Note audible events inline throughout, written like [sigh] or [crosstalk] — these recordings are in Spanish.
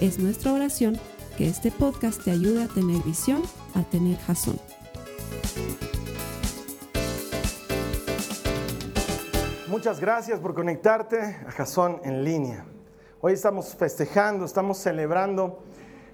Es nuestra oración que este podcast te ayude a tener visión, a tener jazón. Muchas gracias por conectarte a Jazón en línea. Hoy estamos festejando, estamos celebrando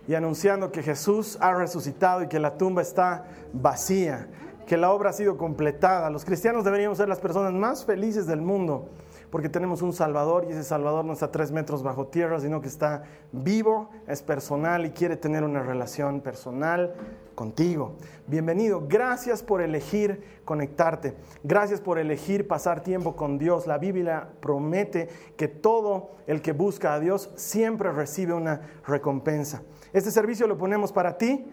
y anunciando que Jesús ha resucitado y que la tumba está vacía, que la obra ha sido completada. Los cristianos deberíamos ser las personas más felices del mundo porque tenemos un Salvador y ese Salvador no está tres metros bajo tierra, sino que está vivo, es personal y quiere tener una relación personal contigo. Bienvenido, gracias por elegir conectarte, gracias por elegir pasar tiempo con Dios. La Biblia promete que todo el que busca a Dios siempre recibe una recompensa. Este servicio lo ponemos para ti,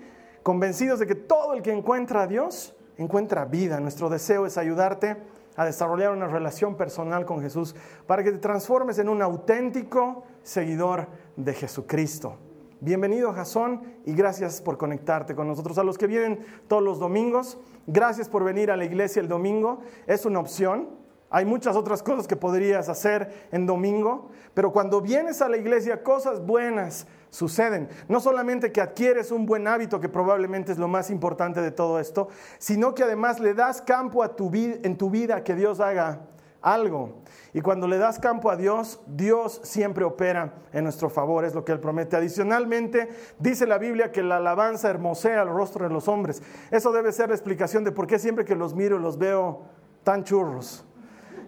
convencidos de que todo el que encuentra a Dios encuentra vida. Nuestro deseo es ayudarte a desarrollar una relación personal con Jesús para que te transformes en un auténtico seguidor de Jesucristo. Bienvenido Jasón y gracias por conectarte con nosotros. A los que vienen todos los domingos, gracias por venir a la iglesia el domingo. Es una opción. Hay muchas otras cosas que podrías hacer en domingo, pero cuando vienes a la iglesia, cosas buenas suceden. No solamente que adquieres un buen hábito, que probablemente es lo más importante de todo esto, sino que además le das campo a tu en tu vida que Dios haga algo. Y cuando le das campo a Dios, Dios siempre opera en nuestro favor, es lo que Él promete. Adicionalmente, dice la Biblia que la alabanza hermosea el rostro de los hombres. Eso debe ser la explicación de por qué siempre que los miro los veo tan churros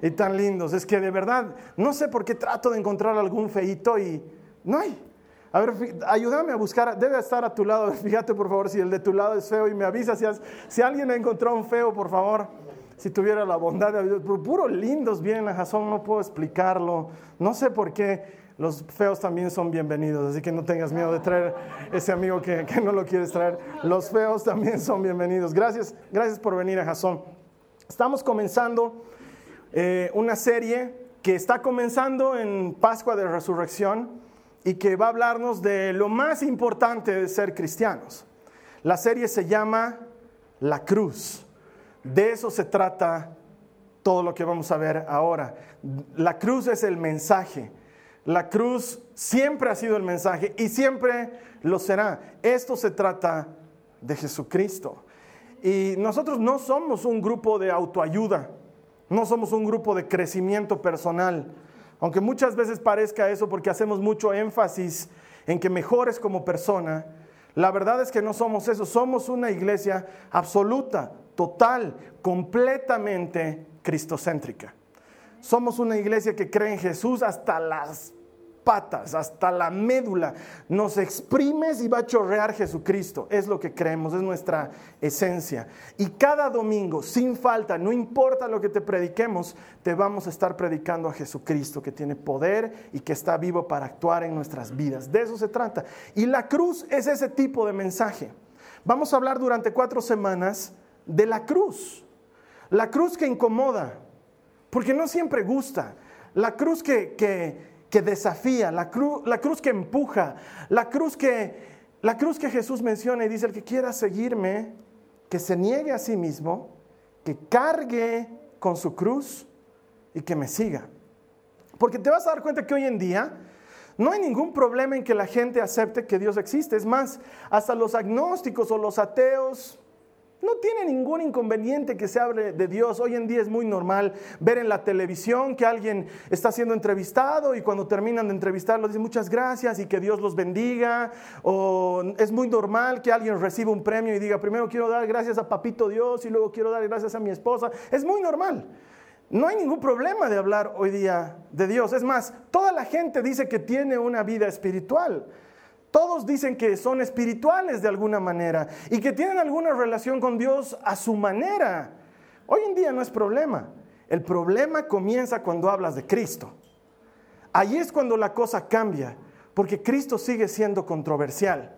y tan lindos. Es que de verdad, no sé por qué trato de encontrar algún feito y no hay. A ver, ayúdame a buscar, debe estar a tu lado. [laughs] Fíjate por favor si el de tu lado es feo y me avisa si, si alguien encontró un feo, por favor. Si tuviera la bondad de Dios. Puro lindos vienen a Jason, no puedo explicarlo. No sé por qué. Los feos también son bienvenidos, así que no tengas miedo de traer ese amigo que, no lo quieres traer. Los feos también son bienvenidos. Gracias, gracias por venir a Jason. Estamos comenzando eh, una serie que está comenzando en Pascua de Resurrección y que va a hablarnos de lo más importante de ser cristianos. La serie se llama La Cruz. De eso se trata todo lo que vamos a ver ahora. La cruz es el mensaje. La cruz siempre ha sido el mensaje y siempre lo será. Esto se trata de Jesucristo. Y nosotros no somos un grupo de autoayuda, no somos un grupo de crecimiento personal. Aunque muchas veces parezca eso porque hacemos mucho énfasis en que mejores como persona, la verdad es que no somos eso, somos una iglesia absoluta, total, completamente cristocéntrica. Somos una iglesia que cree en Jesús hasta las patas, hasta la médula. Nos exprimes y va a chorrear Jesucristo. Es lo que creemos, es nuestra esencia. Y cada domingo, sin falta, no importa lo que te prediquemos, te vamos a estar predicando a Jesucristo, que tiene poder y que está vivo para actuar en nuestras vidas. De eso se trata. Y la cruz es ese tipo de mensaje. Vamos a hablar durante cuatro semanas de la cruz. La cruz que incomoda, porque no siempre gusta. La cruz que, que que desafía, la, cruz, la cruz que empuja, la cruz que, la cruz que Jesús menciona y dice, el que quiera seguirme, que se niegue a sí mismo, que cargue con su cruz y que me siga. Porque te vas a dar cuenta que hoy en día no hay ningún problema en que la gente acepte que Dios existe. Es más, hasta los agnósticos o los ateos no tiene ningún inconveniente que se hable de Dios. Hoy en día es muy normal ver en la televisión que alguien está siendo entrevistado y cuando terminan de entrevistarlo dicen muchas gracias y que Dios los bendiga. O es muy normal que alguien reciba un premio y diga primero quiero dar gracias a Papito Dios y luego quiero dar gracias a mi esposa. Es muy normal. No hay ningún problema de hablar hoy día de Dios. Es más, toda la gente dice que tiene una vida espiritual. Todos dicen que son espirituales de alguna manera y que tienen alguna relación con Dios a su manera. Hoy en día no es problema. El problema comienza cuando hablas de Cristo. Ahí es cuando la cosa cambia, porque Cristo sigue siendo controversial.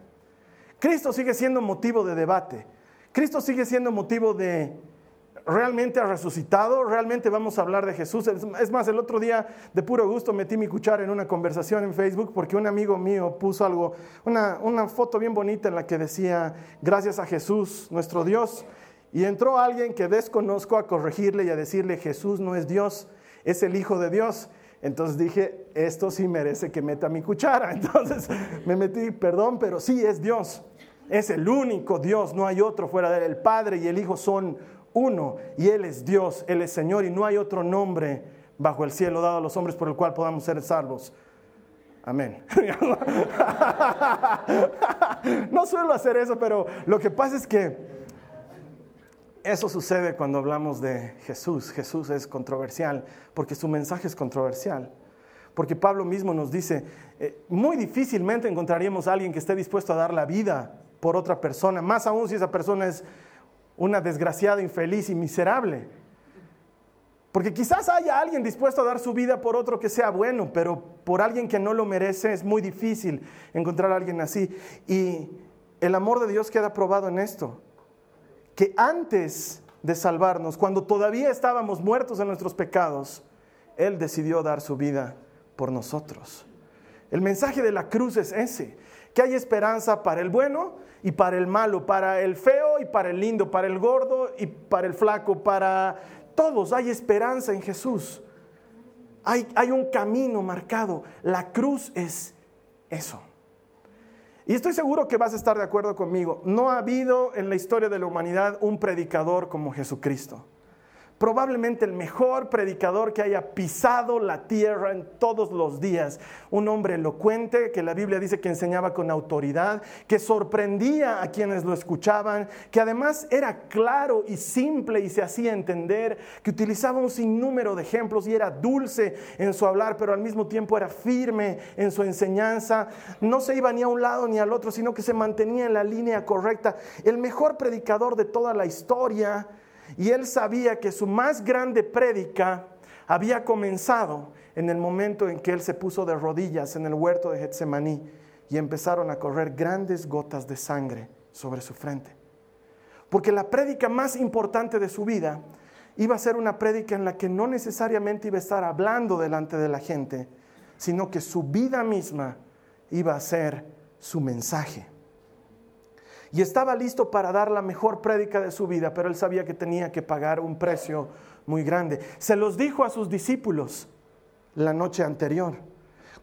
Cristo sigue siendo motivo de debate. Cristo sigue siendo motivo de realmente ha resucitado, realmente vamos a hablar de Jesús. Es más, el otro día de puro gusto metí mi cuchara en una conversación en Facebook porque un amigo mío puso algo, una, una foto bien bonita en la que decía, gracias a Jesús, nuestro Dios. Y entró alguien que desconozco a corregirle y a decirle, Jesús no es Dios, es el Hijo de Dios. Entonces dije, esto sí merece que meta mi cuchara. [laughs] Entonces me metí, perdón, pero sí es Dios. Es el único Dios, no hay otro fuera de él. El Padre y el Hijo son uno y Él es Dios, Él es Señor y no hay otro nombre bajo el cielo dado a los hombres por el cual podamos ser salvos. Amén. [laughs] no suelo hacer eso, pero lo que pasa es que eso sucede cuando hablamos de Jesús. Jesús es controversial porque su mensaje es controversial. Porque Pablo mismo nos dice, eh, muy difícilmente encontraríamos a alguien que esté dispuesto a dar la vida por otra persona, más aún si esa persona es una desgraciada, infeliz y miserable. Porque quizás haya alguien dispuesto a dar su vida por otro que sea bueno, pero por alguien que no lo merece es muy difícil encontrar a alguien así. Y el amor de Dios queda probado en esto, que antes de salvarnos, cuando todavía estábamos muertos en nuestros pecados, Él decidió dar su vida por nosotros. El mensaje de la cruz es ese, que hay esperanza para el bueno y para el malo, para el feo y para el lindo, para el gordo y para el flaco, para todos. Hay esperanza en Jesús. Hay, hay un camino marcado. La cruz es eso. Y estoy seguro que vas a estar de acuerdo conmigo. No ha habido en la historia de la humanidad un predicador como Jesucristo probablemente el mejor predicador que haya pisado la tierra en todos los días. Un hombre elocuente que la Biblia dice que enseñaba con autoridad, que sorprendía a quienes lo escuchaban, que además era claro y simple y se hacía entender, que utilizaba un sinnúmero de ejemplos y era dulce en su hablar, pero al mismo tiempo era firme en su enseñanza. No se iba ni a un lado ni al otro, sino que se mantenía en la línea correcta. El mejor predicador de toda la historia y él sabía que su más grande prédica había comenzado en el momento en que él se puso de rodillas en el huerto de Getsemaní y empezaron a correr grandes gotas de sangre sobre su frente. Porque la prédica más importante de su vida iba a ser una prédica en la que no necesariamente iba a estar hablando delante de la gente, sino que su vida misma iba a ser su mensaje y estaba listo para dar la mejor prédica de su vida, pero él sabía que tenía que pagar un precio muy grande. Se los dijo a sus discípulos la noche anterior.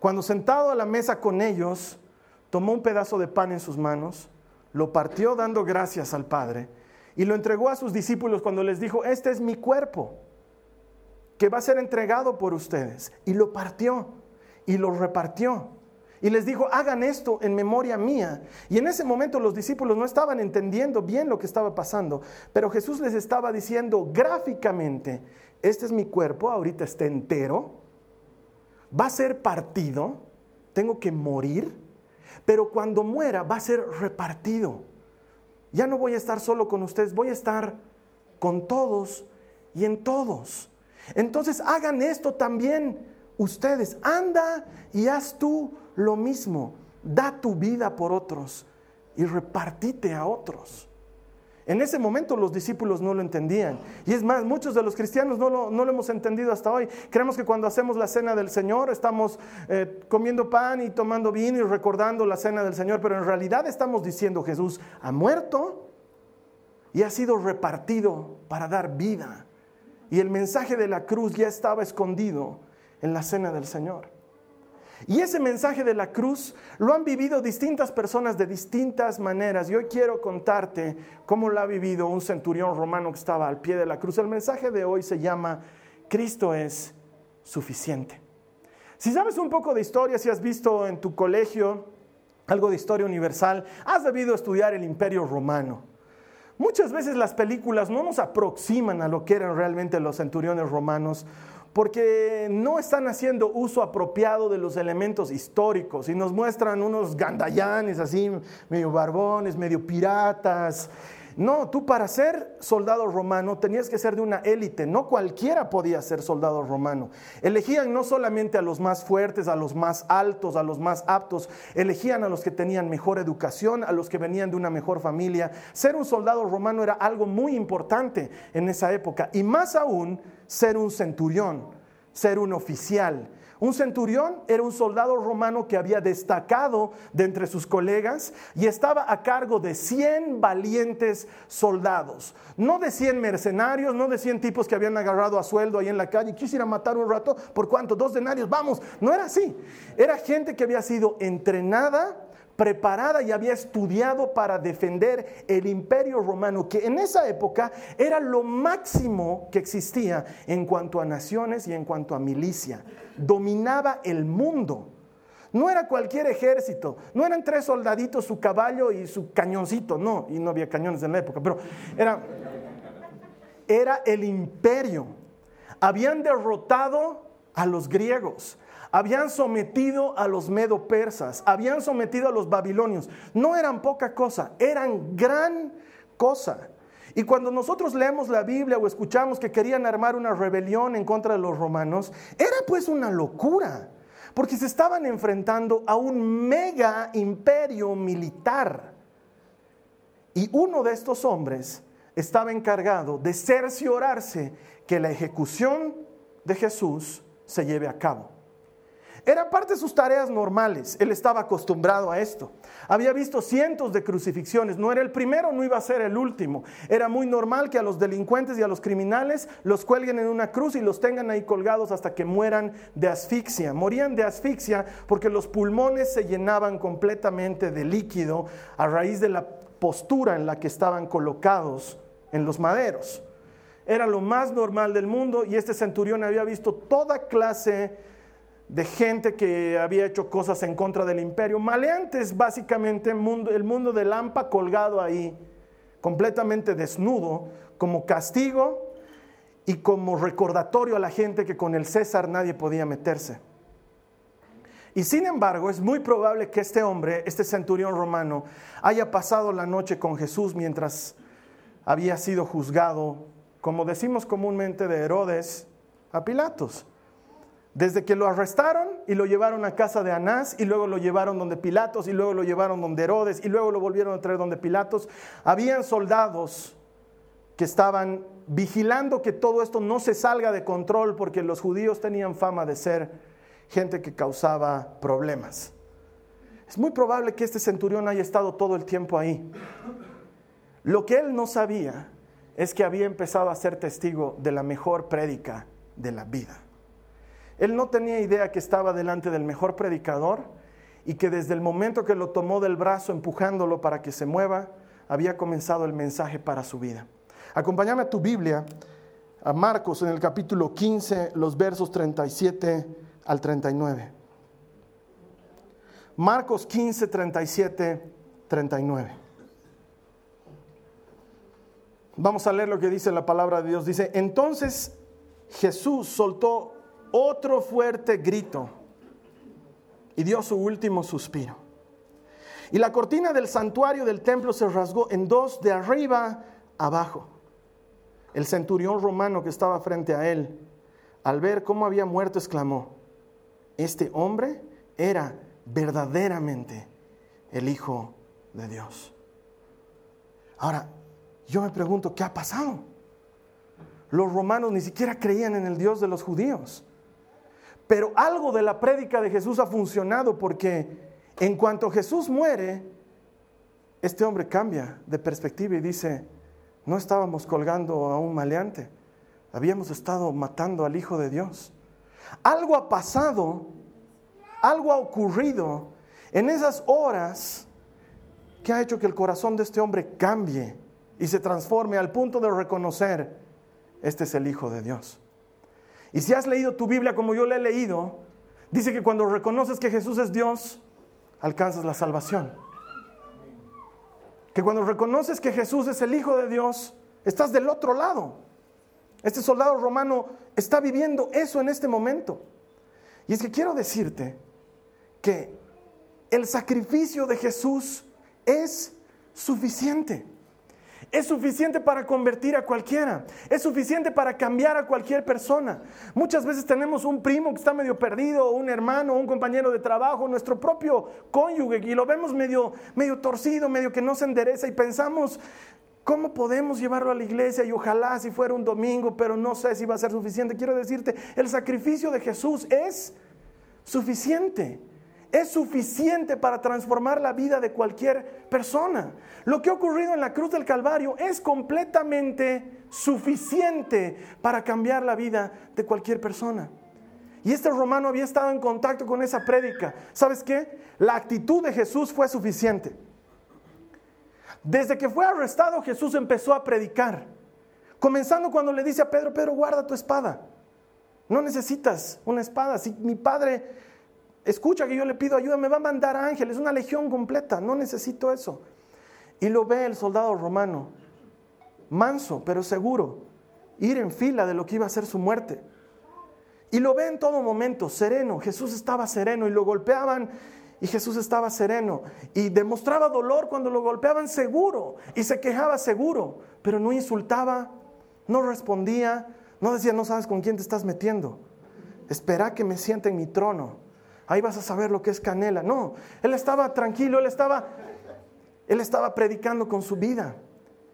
Cuando sentado a la mesa con ellos, tomó un pedazo de pan en sus manos, lo partió dando gracias al Padre y lo entregó a sus discípulos cuando les dijo, este es mi cuerpo, que va a ser entregado por ustedes. Y lo partió y lo repartió y les dijo, hagan esto en memoria mía. Y en ese momento los discípulos no estaban entendiendo bien lo que estaba pasando, pero Jesús les estaba diciendo gráficamente, este es mi cuerpo, ahorita está entero, va a ser partido, tengo que morir, pero cuando muera va a ser repartido. Ya no voy a estar solo con ustedes, voy a estar con todos y en todos. Entonces hagan esto también ustedes, anda y haz tú lo mismo, da tu vida por otros y repartite a otros. En ese momento los discípulos no lo entendían. Y es más, muchos de los cristianos no lo, no lo hemos entendido hasta hoy. Creemos que cuando hacemos la cena del Señor estamos eh, comiendo pan y tomando vino y recordando la cena del Señor, pero en realidad estamos diciendo Jesús ha muerto y ha sido repartido para dar vida. Y el mensaje de la cruz ya estaba escondido en la cena del Señor. Y ese mensaje de la cruz lo han vivido distintas personas de distintas maneras. Y hoy quiero contarte cómo lo ha vivido un centurión romano que estaba al pie de la cruz. El mensaje de hoy se llama Cristo es suficiente. Si sabes un poco de historia, si has visto en tu colegio algo de historia universal, has debido estudiar el imperio romano. Muchas veces las películas no nos aproximan a lo que eran realmente los centuriones romanos porque no están haciendo uso apropiado de los elementos históricos y nos muestran unos gandayanes así, medio barbones, medio piratas. No, tú para ser soldado romano tenías que ser de una élite, no cualquiera podía ser soldado romano. Elegían no solamente a los más fuertes, a los más altos, a los más aptos, elegían a los que tenían mejor educación, a los que venían de una mejor familia. Ser un soldado romano era algo muy importante en esa época y más aún ser un centurión, ser un oficial un centurión era un soldado romano que había destacado de entre sus colegas y estaba a cargo de 100 valientes soldados. No de 100 mercenarios, no de 100 tipos que habían agarrado a sueldo ahí en la calle quisiera matar un rato. ¿Por cuánto? Dos denarios, vamos. No era así. Era gente que había sido entrenada preparada y había estudiado para defender el imperio romano, que en esa época era lo máximo que existía en cuanto a naciones y en cuanto a milicia. Dominaba el mundo. No era cualquier ejército, no eran tres soldaditos, su caballo y su cañoncito, no, y no había cañones en la época, pero era, era el imperio. Habían derrotado a los griegos, habían sometido a los medo-persas, habían sometido a los babilonios. No eran poca cosa, eran gran cosa. Y cuando nosotros leemos la Biblia o escuchamos que querían armar una rebelión en contra de los romanos, era pues una locura, porque se estaban enfrentando a un mega imperio militar. Y uno de estos hombres estaba encargado de cerciorarse que la ejecución de Jesús se lleve a cabo. Era parte de sus tareas normales. Él estaba acostumbrado a esto. Había visto cientos de crucifixiones. No era el primero, no iba a ser el último. Era muy normal que a los delincuentes y a los criminales los cuelguen en una cruz y los tengan ahí colgados hasta que mueran de asfixia. Morían de asfixia porque los pulmones se llenaban completamente de líquido a raíz de la postura en la que estaban colocados en los maderos. Era lo más normal del mundo y este centurión había visto toda clase de gente que había hecho cosas en contra del imperio. Maleantes, básicamente, el mundo, de Lampa colgado ahí, completamente desnudo, como castigo y como recordatorio a la gente que con el César nadie podía meterse. Y sin embargo, es muy probable que este hombre, este centurión romano, haya pasado la noche con Jesús mientras había sido juzgado, como decimos comúnmente de Herodes, a Pilatos. Desde que lo arrestaron y lo llevaron a casa de Anás y luego lo llevaron donde Pilatos y luego lo llevaron donde Herodes y luego lo volvieron a traer donde Pilatos, habían soldados que estaban vigilando que todo esto no se salga de control porque los judíos tenían fama de ser gente que causaba problemas. Es muy probable que este centurión haya estado todo el tiempo ahí. Lo que él no sabía es que había empezado a ser testigo de la mejor prédica de la vida. Él no tenía idea que estaba delante del mejor predicador y que desde el momento que lo tomó del brazo empujándolo para que se mueva, había comenzado el mensaje para su vida. Acompáñame a tu Biblia, a Marcos en el capítulo 15, los versos 37 al 39. Marcos 15, 37, 39. Vamos a leer lo que dice la palabra de Dios. Dice, entonces Jesús soltó otro fuerte grito y dio su último suspiro. Y la cortina del santuario del templo se rasgó en dos de arriba abajo. El centurión romano que estaba frente a él, al ver cómo había muerto, exclamó, este hombre era verdaderamente el Hijo de Dios. Ahora, yo me pregunto, ¿qué ha pasado? Los romanos ni siquiera creían en el Dios de los judíos. Pero algo de la prédica de Jesús ha funcionado porque en cuanto Jesús muere, este hombre cambia de perspectiva y dice, no estábamos colgando a un maleante, habíamos estado matando al Hijo de Dios. Algo ha pasado, algo ha ocurrido en esas horas que ha hecho que el corazón de este hombre cambie y se transforme al punto de reconocer, este es el Hijo de Dios. Y si has leído tu Biblia como yo la he leído, dice que cuando reconoces que Jesús es Dios, alcanzas la salvación. Que cuando reconoces que Jesús es el Hijo de Dios, estás del otro lado. Este soldado romano está viviendo eso en este momento. Y es que quiero decirte que el sacrificio de Jesús es suficiente. Es suficiente para convertir a cualquiera. Es suficiente para cambiar a cualquier persona. Muchas veces tenemos un primo que está medio perdido, un hermano, un compañero de trabajo, nuestro propio cónyuge, y lo vemos medio, medio torcido, medio que no se endereza y pensamos, ¿cómo podemos llevarlo a la iglesia? Y ojalá si fuera un domingo, pero no sé si va a ser suficiente. Quiero decirte, el sacrificio de Jesús es suficiente es suficiente para transformar la vida de cualquier persona. Lo que ha ocurrido en la cruz del Calvario es completamente suficiente para cambiar la vida de cualquier persona. Y este romano había estado en contacto con esa prédica. ¿Sabes qué? La actitud de Jesús fue suficiente. Desde que fue arrestado, Jesús empezó a predicar. Comenzando cuando le dice a Pedro, Pedro, guarda tu espada. No necesitas una espada. Si mi padre escucha que yo le pido ayuda, me va a mandar ángeles, una legión completa, no necesito eso. Y lo ve el soldado romano, manso, pero seguro, ir en fila de lo que iba a ser su muerte. Y lo ve en todo momento, sereno. Jesús estaba sereno y lo golpeaban y Jesús estaba sereno. Y demostraba dolor cuando lo golpeaban seguro y se quejaba seguro, pero no insultaba, no respondía, no decía, no sabes con quién te estás metiendo. Espera que me siente en mi trono ahí vas a saber lo que es canela. No, él estaba tranquilo, él estaba, él estaba predicando con su vida.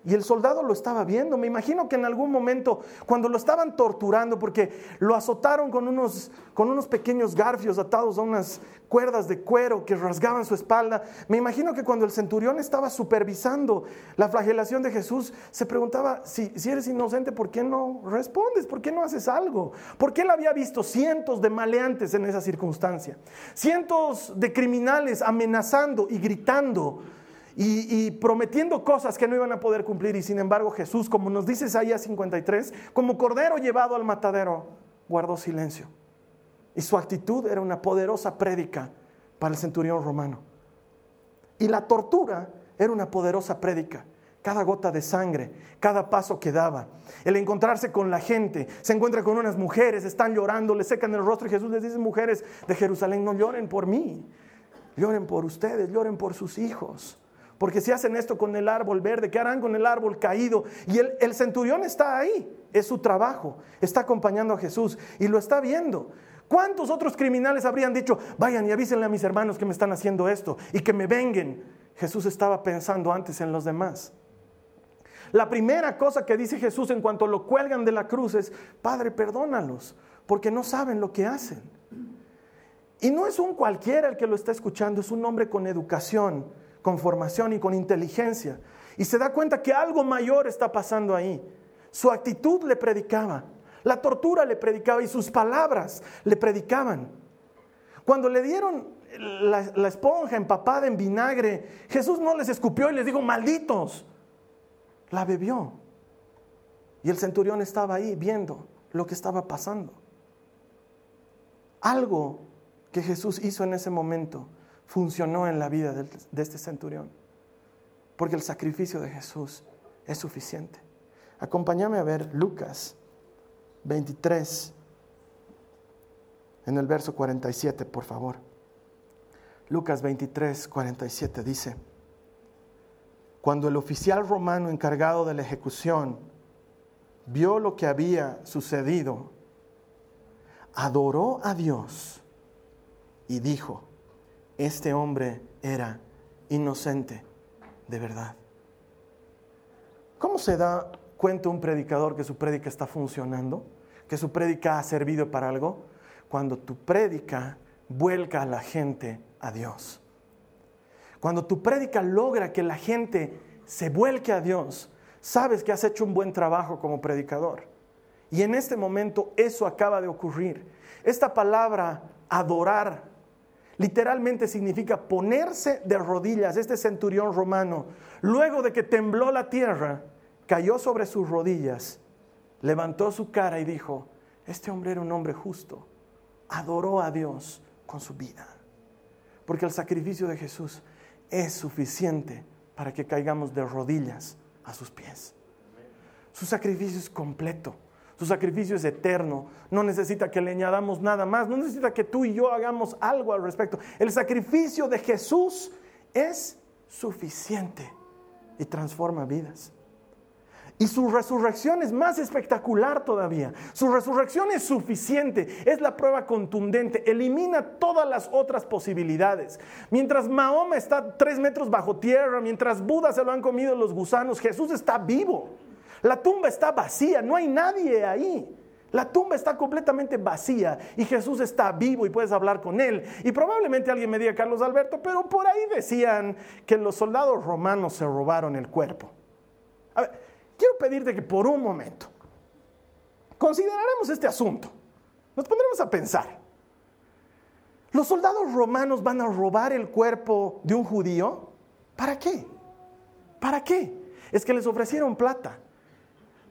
Y el soldado lo estaba viendo. Me imagino que en algún momento, cuando lo estaban torturando, porque lo azotaron con unos, con unos pequeños garfios atados a unas cuerdas de cuero que rasgaban su espalda, me imagino que cuando el centurión estaba supervisando la flagelación de Jesús, se preguntaba, si, eres inocente, ¿por qué no respondes? ¿Por qué no haces algo? Porque él había visto cientos de maleantes en esa circunstancia, cientos de criminales amenazando y gritando y, prometiendo cosas que no iban a poder cumplir. Y sin embargo Jesús, como nos dice Isaías 53, como cordero llevado al matadero, guardó silencio. Y su actitud era una poderosa prédica para el centurión romano. Y la tortura era una poderosa prédica. Cada gota de sangre, cada paso que daba, el encontrarse con la gente, se encuentra con unas mujeres, están llorando, le secan el rostro y Jesús les dice, mujeres de Jerusalén, no lloren por mí, lloren por ustedes, lloren por sus hijos. Porque si hacen esto con el árbol verde, ¿qué harán con el árbol caído? Y el, centurión está ahí, es su trabajo, está acompañando a Jesús y lo está viendo. ¿Cuántos otros criminales habrían dicho, vayan y avísenle a mis hermanos que me están haciendo esto y que me venguen? Jesús estaba pensando antes en los demás. La primera cosa que dice Jesús en cuanto lo cuelgan de la cruz es, Padre, perdónalos, porque no saben lo que hacen. Y no es un cualquiera el que lo está escuchando, es un hombre con educación con formación y con inteligencia. Y se da cuenta que algo mayor está pasando ahí. Su actitud le predicaba, la tortura le predicaba y sus palabras le predicaban. Cuando le dieron la, la, esponja empapada en vinagre, Jesús no les escupió y les dijo, malditos. La bebió. Y el centurión estaba ahí viendo lo que estaba pasando. Algo que Jesús hizo en ese momento funcionó en la vida de este centurión. Porque el sacrificio de Jesús es suficiente. Acompáñame a ver Lucas 23, en el verso 47, por favor. Lucas 23, 47 dice, cuando el oficial romano encargado de la ejecución vio lo que había sucedido, adoró a Dios y dijo, este hombre era inocente de verdad. ¿Cómo se da cuenta un predicador que su prédica está funcionando? ¿Que su prédica ha servido para algo? Cuando tu prédica vuelca a la gente a Dios. Cuando tu prédica logra que la gente se vuelque a Dios, sabes que has hecho un buen trabajo como predicador. Y en este momento eso acaba de ocurrir. Esta palabra adorar literalmente significa ponerse de rodillas. Este centurión romano, luego de que tembló la tierra, cayó sobre sus rodillas, levantó su cara y dijo, este hombre era un hombre justo, adoró a Dios con su vida, porque el sacrificio de Jesús es suficiente para que caigamos de rodillas a sus pies. Su sacrificio es completo. Su sacrificio es eterno. No necesita que le añadamos nada más. No necesita que tú y yo hagamos algo al respecto. El sacrificio de Jesús es suficiente y transforma vidas. Y su resurrección es más espectacular todavía. Su resurrección es suficiente, es la prueba contundente, elimina todas las otras posibilidades. Mientras Mahoma está tres metros bajo tierra, mientras Buda se lo han comido los gusanos, Jesús está vivo. La tumba está vacía, no hay nadie ahí. La tumba está completamente vacía y Jesús está vivo y puedes hablar con él. Y probablemente alguien me diga, Carlos Alberto, pero por ahí decían que los soldados romanos se robaron el cuerpo. A ver, quiero pedirte que por un momento consideraremos este asunto. Nos pondremos a pensar. ¿Los soldados romanos van a robar el cuerpo de un judío? ¿Para qué? ¿Para qué? Es que les ofrecieron plata.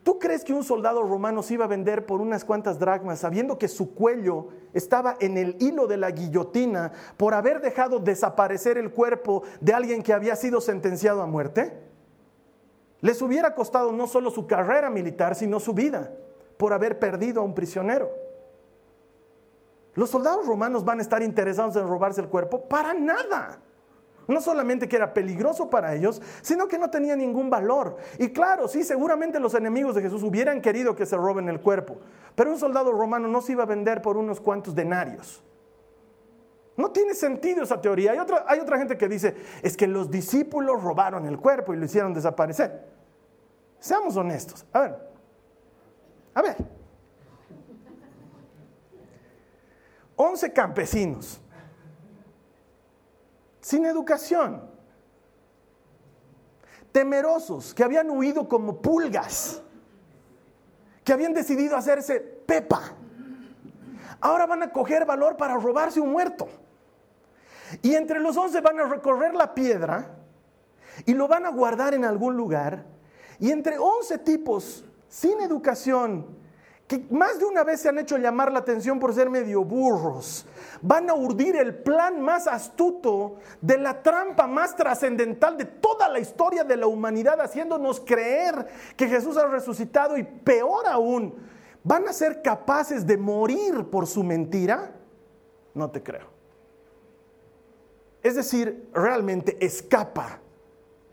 ¿Tú crees que un soldado romano se iba a vender por unas cuantas dracmas sabiendo que su cuello estaba en el hilo de la guillotina por haber dejado desaparecer el cuerpo de alguien que había sido sentenciado a muerte? Les hubiera costado no solo su carrera militar, sino su vida por haber perdido a un prisionero. ¿Los soldados romanos van a estar interesados en robarse el cuerpo? Para nada. No solamente que era peligroso para ellos, sino que no tenía ningún valor. Y claro, sí, seguramente los enemigos de Jesús hubieran querido que se roben el cuerpo, pero un soldado romano no se iba a vender por unos cuantos denarios. No tiene sentido esa teoría. Hay otra, hay otra gente que dice, es que los discípulos robaron el cuerpo y lo hicieron desaparecer. Seamos honestos. A ver, a ver. Once campesinos sin educación, temerosos, que habían huido como pulgas, que habían decidido hacerse pepa. Ahora van a coger valor para robarse un muerto. Y entre los once van a recorrer la piedra y lo van a guardar en algún lugar. Y entre once tipos sin educación, que más de una vez se han hecho llamar la atención por ser medio burros, van a urdir el plan más astuto de la trampa más trascendental de toda la historia de la humanidad, haciéndonos creer que Jesús ha resucitado y peor aún, van a ser capaces de morir por su mentira, no te creo. Es decir, realmente escapa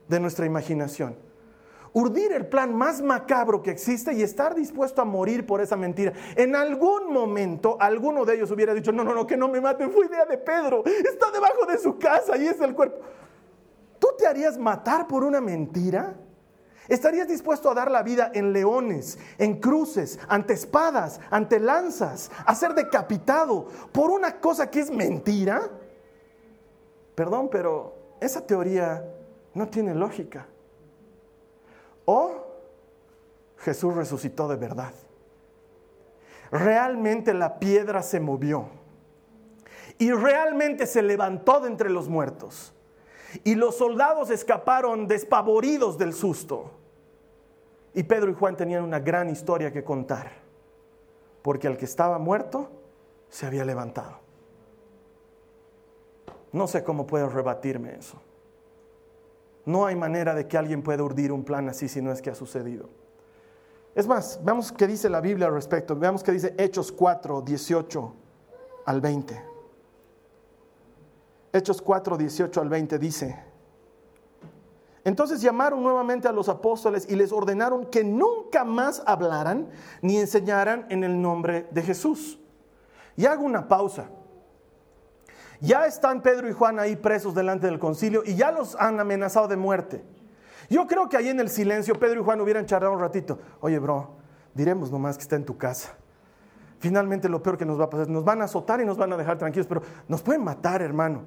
de nuestra imaginación urdir el plan más macabro que existe y estar dispuesto a morir por esa mentira. En algún momento, alguno de ellos hubiera dicho, no, no, no, que no me maten, fue idea de Pedro, está debajo de su casa y es el cuerpo. ¿Tú te harías matar por una mentira? ¿Estarías dispuesto a dar la vida en leones, en cruces, ante espadas, ante lanzas, a ser decapitado por una cosa que es mentira? Perdón, pero esa teoría no tiene lógica. O Jesús resucitó de verdad. Realmente la piedra se movió. Y realmente se levantó de entre los muertos. Y los soldados escaparon despavoridos del susto. Y Pedro y Juan tenían una gran historia que contar. Porque el que estaba muerto se había levantado. No sé cómo puedo rebatirme eso. No hay manera de que alguien pueda urdir un plan así si no es que ha sucedido. Es más, veamos qué dice la Biblia al respecto. Veamos qué dice Hechos 4, 18 al 20. Hechos 4, 18 al 20 dice, entonces llamaron nuevamente a los apóstoles y les ordenaron que nunca más hablaran ni enseñaran en el nombre de Jesús. Y hago una pausa. Ya están Pedro y Juan ahí presos delante del concilio y ya los han amenazado de muerte. Yo creo que ahí en el silencio Pedro y Juan hubieran charlado un ratito. Oye, bro, diremos nomás que está en tu casa. Finalmente lo peor que nos va a pasar, nos van a azotar y nos van a dejar tranquilos, pero nos pueden matar, hermano.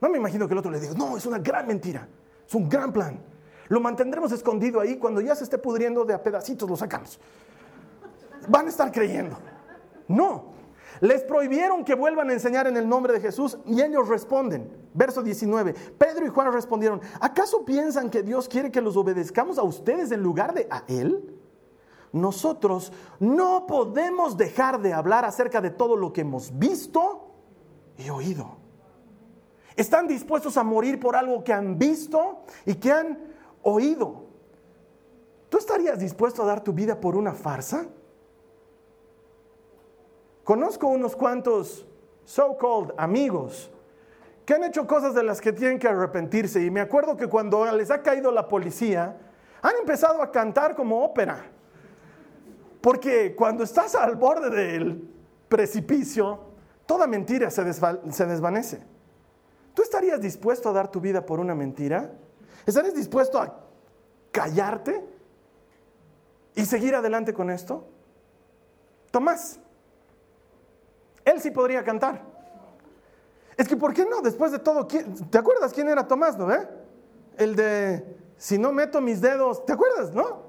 No me imagino que el otro le diga, no, es una gran mentira, es un gran plan. Lo mantendremos escondido ahí, cuando ya se esté pudriendo de a pedacitos lo sacamos. Van a estar creyendo. No, les prohibieron que vuelvan a enseñar en el nombre de Jesús y ellos responden. Verso 19. Pedro y Juan respondieron, ¿acaso piensan que Dios quiere que los obedezcamos a ustedes en lugar de a Él? Nosotros no podemos dejar de hablar acerca de todo lo que hemos visto y oído. Están dispuestos a morir por algo que han visto y que han oído. ¿Tú estarías dispuesto a dar tu vida por una farsa? Conozco unos cuantos so-called amigos que han hecho cosas de las que tienen que arrepentirse. Y me acuerdo que cuando les ha caído la policía, Han empezado a cantar como ópera. Porque cuando estás al borde del precipicio, toda mentira se, se desvanece. ¿Tú estarías dispuesto a dar tu vida por una mentira? ¿Estarías dispuesto a callarte y seguir adelante con esto? Tomás, él sí podría cantar. Es que, ¿por qué no? Después de todo, ¿te acuerdas quién era Tomás, no? Eh? El de, si no meto mis dedos, ¿te acuerdas, no?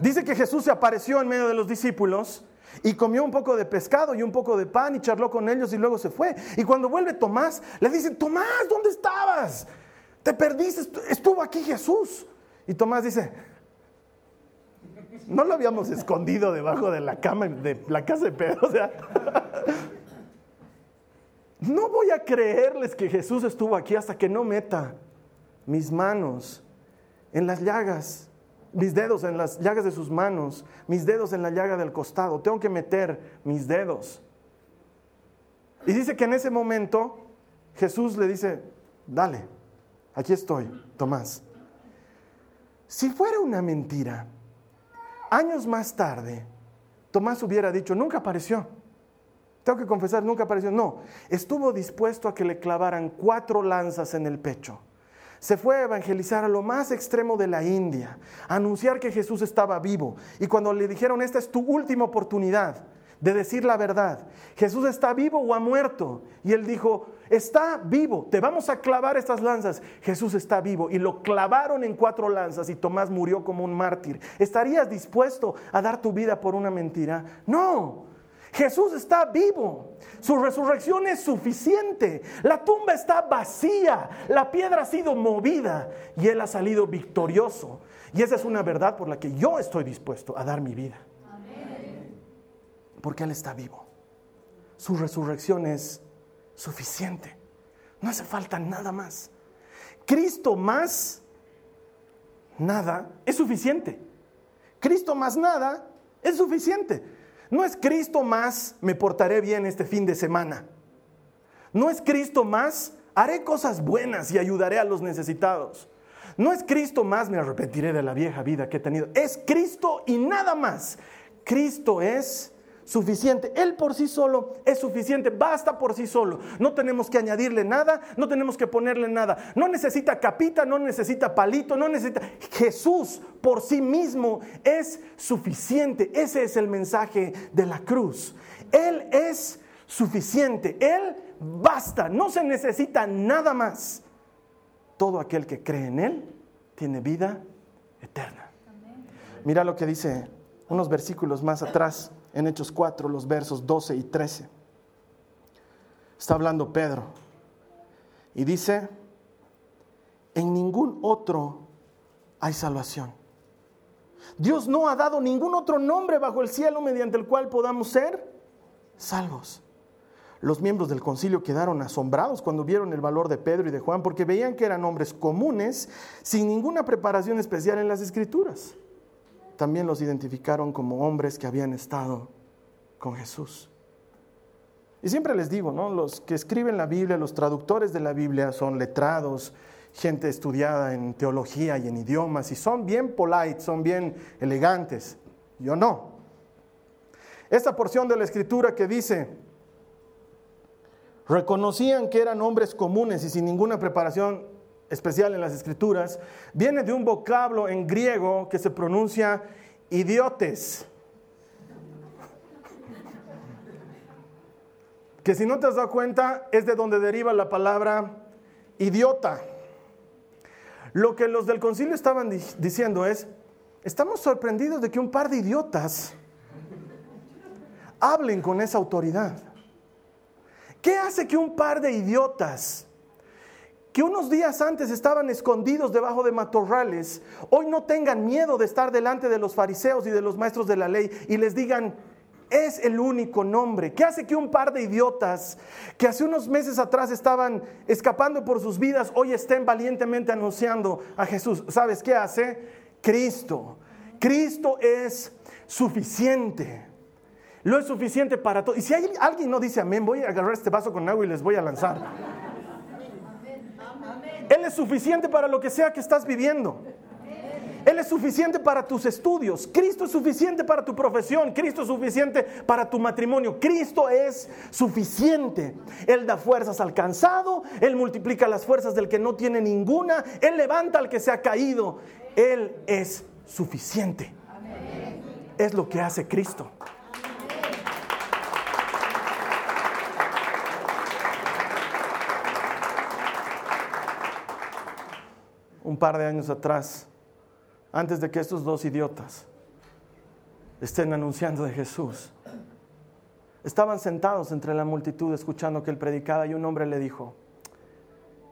Dice que Jesús se apareció en medio de los discípulos y comió un poco de pescado y un poco de pan y charló con ellos y luego se fue. Y cuando vuelve Tomás, le dicen, Tomás, ¿dónde estabas? Te perdiste, estuvo aquí Jesús. Y Tomás dice, no lo habíamos escondido debajo de la cama de la casa de Pedro. O sea, [laughs] no voy a creerles que Jesús estuvo aquí hasta que no meta mis manos en las llagas mis dedos en las llagas de sus manos, mis dedos en la llaga del costado. Tengo que meter mis dedos. Y dice que en ese momento Jesús le dice, dale, aquí estoy, Tomás. Si fuera una mentira, años más tarde, Tomás hubiera dicho, nunca apareció. Tengo que confesar, nunca apareció. No, estuvo dispuesto a que le clavaran cuatro lanzas en el pecho se fue a evangelizar a lo más extremo de la India, a anunciar que Jesús estaba vivo. Y cuando le dijeron, esta es tu última oportunidad de decir la verdad, Jesús está vivo o ha muerto. Y él dijo, está vivo, te vamos a clavar estas lanzas. Jesús está vivo. Y lo clavaron en cuatro lanzas y Tomás murió como un mártir. ¿Estarías dispuesto a dar tu vida por una mentira? No. Jesús está vivo. Su resurrección es suficiente. La tumba está vacía. La piedra ha sido movida y Él ha salido victorioso. Y esa es una verdad por la que yo estoy dispuesto a dar mi vida. Porque Él está vivo. Su resurrección es suficiente. No hace falta nada más. Cristo más nada es suficiente. Cristo más nada es suficiente. No es Cristo más, me portaré bien este fin de semana. No es Cristo más, haré cosas buenas y ayudaré a los necesitados. No es Cristo más, me arrepentiré de la vieja vida que he tenido. Es Cristo y nada más. Cristo es suficiente. Él por sí solo es suficiente, basta por sí solo. No tenemos que añadirle nada, no tenemos que ponerle nada. No necesita capita, no necesita palito, no necesita... Jesús por sí mismo es suficiente. Ese es el mensaje de la cruz. Él es suficiente, Él basta, no se necesita nada más. Todo aquel que cree en Él tiene vida eterna. Mira lo que dice unos versículos más atrás en Hechos 4, los versos 12 y 13. Está hablando Pedro y dice, en ningún otro hay salvación. Dios no ha dado ningún otro nombre bajo el cielo mediante el cual podamos ser salvos. Los miembros del concilio quedaron asombrados cuando vieron el valor de Pedro y de Juan porque veían que eran hombres comunes sin ninguna preparación especial en las escrituras también los identificaron como hombres que habían estado con Jesús. Y siempre les digo, ¿no? Los que escriben la Biblia, los traductores de la Biblia son letrados, gente estudiada en teología y en idiomas, y son bien polite, son bien elegantes. Yo no. Esta porción de la escritura que dice, reconocían que eran hombres comunes y sin ninguna preparación especial en las escrituras, viene de un vocablo en griego que se pronuncia idiotes. Que si no te has dado cuenta es de donde deriva la palabra idiota. Lo que los del concilio estaban diciendo es, estamos sorprendidos de que un par de idiotas hablen con esa autoridad. ¿Qué hace que un par de idiotas que unos días antes estaban escondidos debajo de matorrales, hoy no tengan miedo de estar delante de los fariseos y de los maestros de la ley y les digan, es el único nombre. ¿Qué hace que un par de idiotas que hace unos meses atrás estaban escapando por sus vidas, hoy estén valientemente anunciando a Jesús? ¿Sabes qué hace? Cristo. Cristo es suficiente. Lo es suficiente para todo. Y si alguien no dice amén, voy a agarrar este vaso con agua y les voy a lanzar. Él es suficiente para lo que sea que estás viviendo. Él es suficiente para tus estudios. Cristo es suficiente para tu profesión. Cristo es suficiente para tu matrimonio. Cristo es suficiente. Él da fuerzas al cansado. Él multiplica las fuerzas del que no tiene ninguna. Él levanta al que se ha caído. Él es suficiente. Es lo que hace Cristo. Un par de años atrás, antes de que estos dos idiotas estén anunciando de Jesús, estaban sentados entre la multitud escuchando que él predicaba y un hombre le dijo,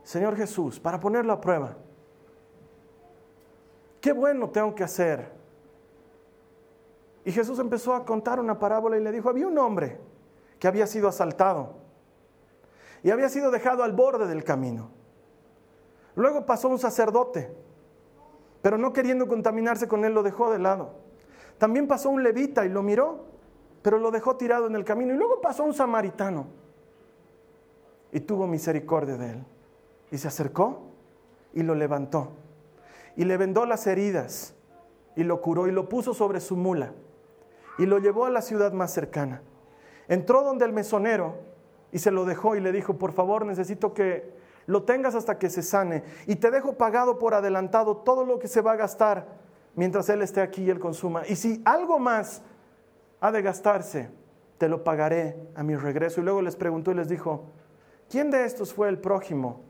Señor Jesús, para ponerlo a prueba, ¿qué bueno tengo que hacer? Y Jesús empezó a contar una parábola y le dijo, había un hombre que había sido asaltado y había sido dejado al borde del camino. Luego pasó un sacerdote, pero no queriendo contaminarse con él lo dejó de lado. También pasó un levita y lo miró, pero lo dejó tirado en el camino. Y luego pasó un samaritano y tuvo misericordia de él. Y se acercó y lo levantó. Y le vendó las heridas y lo curó y lo puso sobre su mula y lo llevó a la ciudad más cercana. Entró donde el mesonero y se lo dejó y le dijo, por favor, necesito que lo tengas hasta que se sane y te dejo pagado por adelantado todo lo que se va a gastar mientras él esté aquí y él consuma. Y si algo más ha de gastarse, te lo pagaré a mi regreso. Y luego les preguntó y les dijo, ¿quién de estos fue el prójimo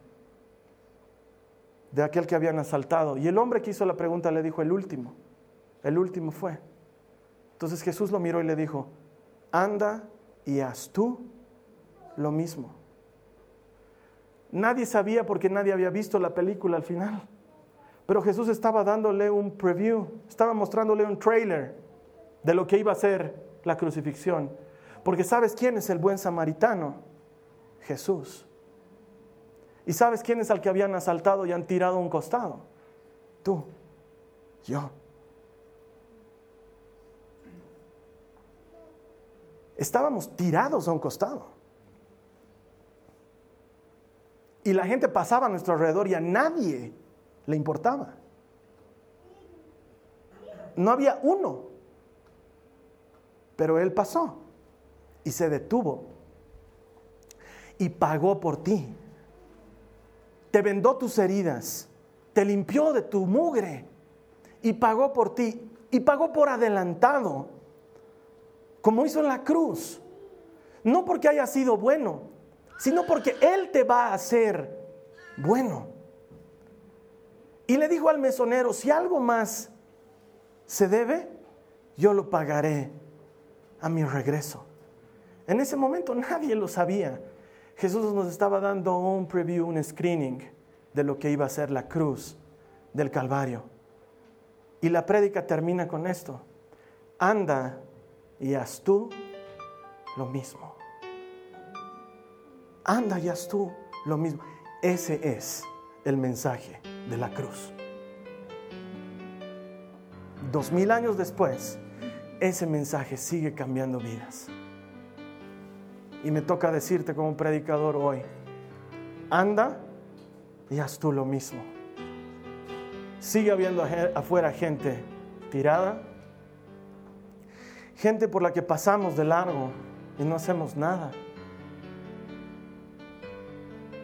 de aquel que habían asaltado? Y el hombre que hizo la pregunta le dijo, el último, el último fue. Entonces Jesús lo miró y le dijo, anda y haz tú lo mismo. Nadie sabía porque nadie había visto la película al final. Pero Jesús estaba dándole un preview, estaba mostrándole un trailer de lo que iba a ser la crucifixión. Porque sabes quién es el buen samaritano? Jesús. ¿Y sabes quién es al que habían asaltado y han tirado a un costado? Tú, yo. estábamos tirados a un costado. Y la gente pasaba a nuestro alrededor y a nadie le importaba. No había uno. Pero Él pasó y se detuvo y pagó por ti. Te vendó tus heridas, te limpió de tu mugre y pagó por ti y pagó por adelantado como hizo en la cruz. No porque haya sido bueno, sino porque Él te va a hacer bueno. Y le dijo al mesonero, si algo más se debe, yo lo pagaré a mi regreso. En ese momento nadie lo sabía. Jesús nos estaba dando un preview, un screening de lo que iba a ser la cruz del Calvario. Y la prédica termina con esto. Anda y haz tú lo mismo. Anda y haz tú lo mismo. Ese es el mensaje de la cruz. Dos mil años después, ese mensaje sigue cambiando vidas. Y me toca decirte como predicador hoy, anda y haz tú lo mismo. Sigue habiendo afuera gente tirada, gente por la que pasamos de largo y no hacemos nada.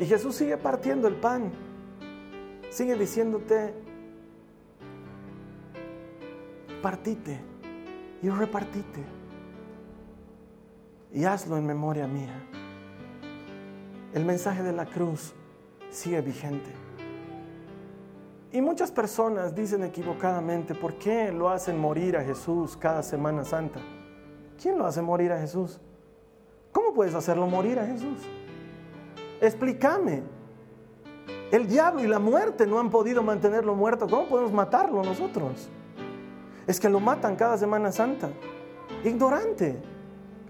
Y Jesús sigue partiendo el pan, sigue diciéndote, partite y repartite y hazlo en memoria mía. El mensaje de la cruz sigue vigente. Y muchas personas dicen equivocadamente, ¿por qué lo hacen morir a Jesús cada Semana Santa? ¿Quién lo hace morir a Jesús? ¿Cómo puedes hacerlo morir a Jesús? Explícame. El diablo y la muerte no han podido mantenerlo muerto. ¿Cómo podemos matarlo nosotros? Es que lo matan cada Semana Santa. Ignorante.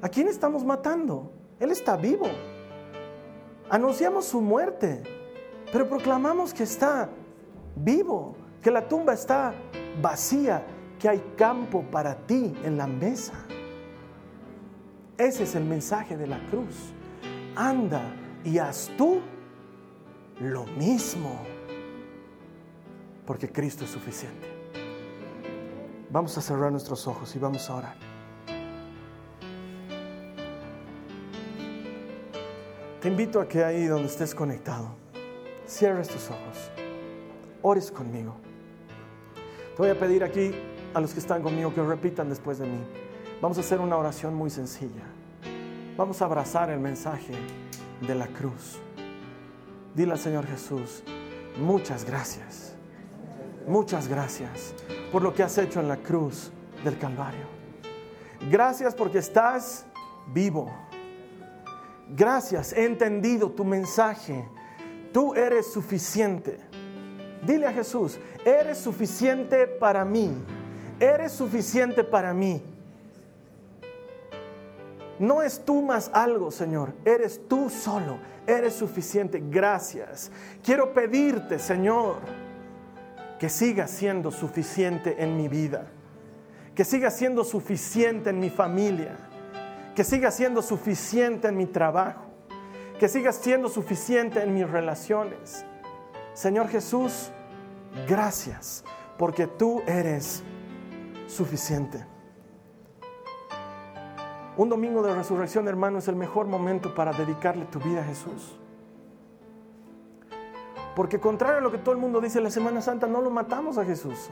¿A quién estamos matando? Él está vivo. Anunciamos su muerte, pero proclamamos que está vivo, que la tumba está vacía, que hay campo para ti en la mesa. Ese es el mensaje de la cruz. Anda y haz tú lo mismo, porque Cristo es suficiente. Vamos a cerrar nuestros ojos y vamos a orar. Te invito a que ahí donde estés conectado, cierres tus ojos, ores conmigo. Te voy a pedir aquí a los que están conmigo que repitan después de mí. Vamos a hacer una oración muy sencilla. Vamos a abrazar el mensaje de la cruz. Dile al Señor Jesús, muchas gracias, muchas gracias por lo que has hecho en la cruz del Calvario. Gracias porque estás vivo. Gracias, he entendido tu mensaje. Tú eres suficiente. Dile a Jesús, eres suficiente para mí. Eres suficiente para mí. No es tú más algo, Señor. Eres tú solo. Eres suficiente. Gracias. Quiero pedirte, Señor, que siga siendo suficiente en mi vida. Que siga siendo suficiente en mi familia. Que siga siendo suficiente en mi trabajo. Que siga siendo suficiente en mis relaciones. Señor Jesús, gracias porque tú eres suficiente. Un domingo de resurrección, hermano, es el mejor momento para dedicarle tu vida a Jesús. Porque contrario a lo que todo el mundo dice, la Semana Santa no lo matamos a Jesús.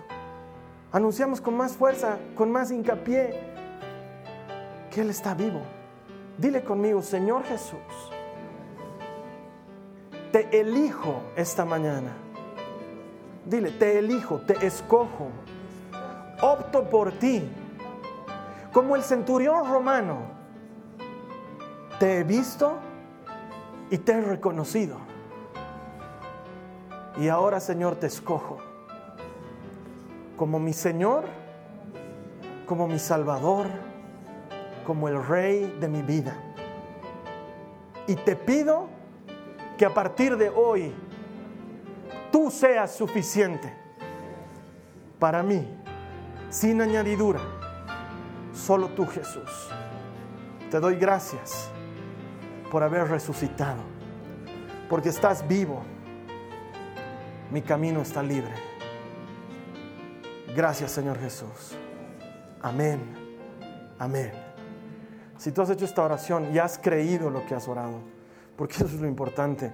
Anunciamos con más fuerza, con más hincapié, que Él está vivo. Dile conmigo, Señor Jesús, te elijo esta mañana. Dile, te elijo, te escojo, opto por ti como el centurión romano, te he visto y te he reconocido. Y ahora, Señor, te escojo como mi Señor, como mi Salvador, como el Rey de mi vida. Y te pido que a partir de hoy tú seas suficiente para mí, sin añadidura Solo tú, Jesús. Te doy gracias por haber resucitado, porque estás vivo. Mi camino está libre. Gracias, Señor Jesús. Amén. Amén. Si tú has hecho esta oración y has creído lo que has orado, porque eso es lo importante.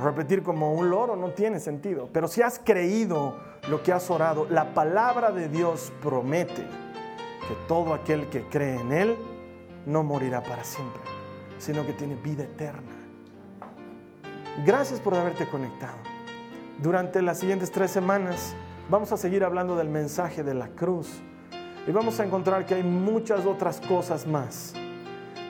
Repetir como un loro no tiene sentido, pero si has creído lo que has orado, la palabra de Dios promete que todo aquel que cree en Él no morirá para siempre, sino que tiene vida eterna. Gracias por haberte conectado. Durante las siguientes tres semanas vamos a seguir hablando del mensaje de la cruz y vamos a encontrar que hay muchas otras cosas más.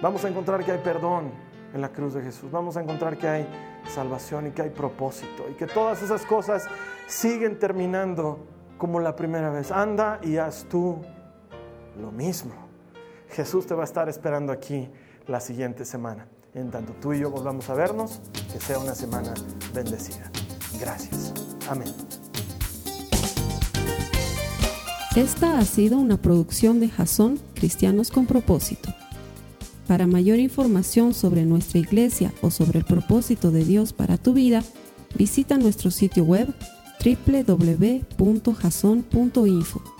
Vamos a encontrar que hay perdón en la cruz de Jesús. Vamos a encontrar que hay salvación y que hay propósito y que todas esas cosas siguen terminando como la primera vez. Anda y haz tú lo mismo. Jesús te va a estar esperando aquí la siguiente semana. En tanto tú y yo volvamos a vernos, que sea una semana bendecida. Gracias. Amén. Esta ha sido una producción de Jason Cristianos con propósito. Para mayor información sobre nuestra iglesia o sobre el propósito de Dios para tu vida, visita nuestro sitio web www.jason.info.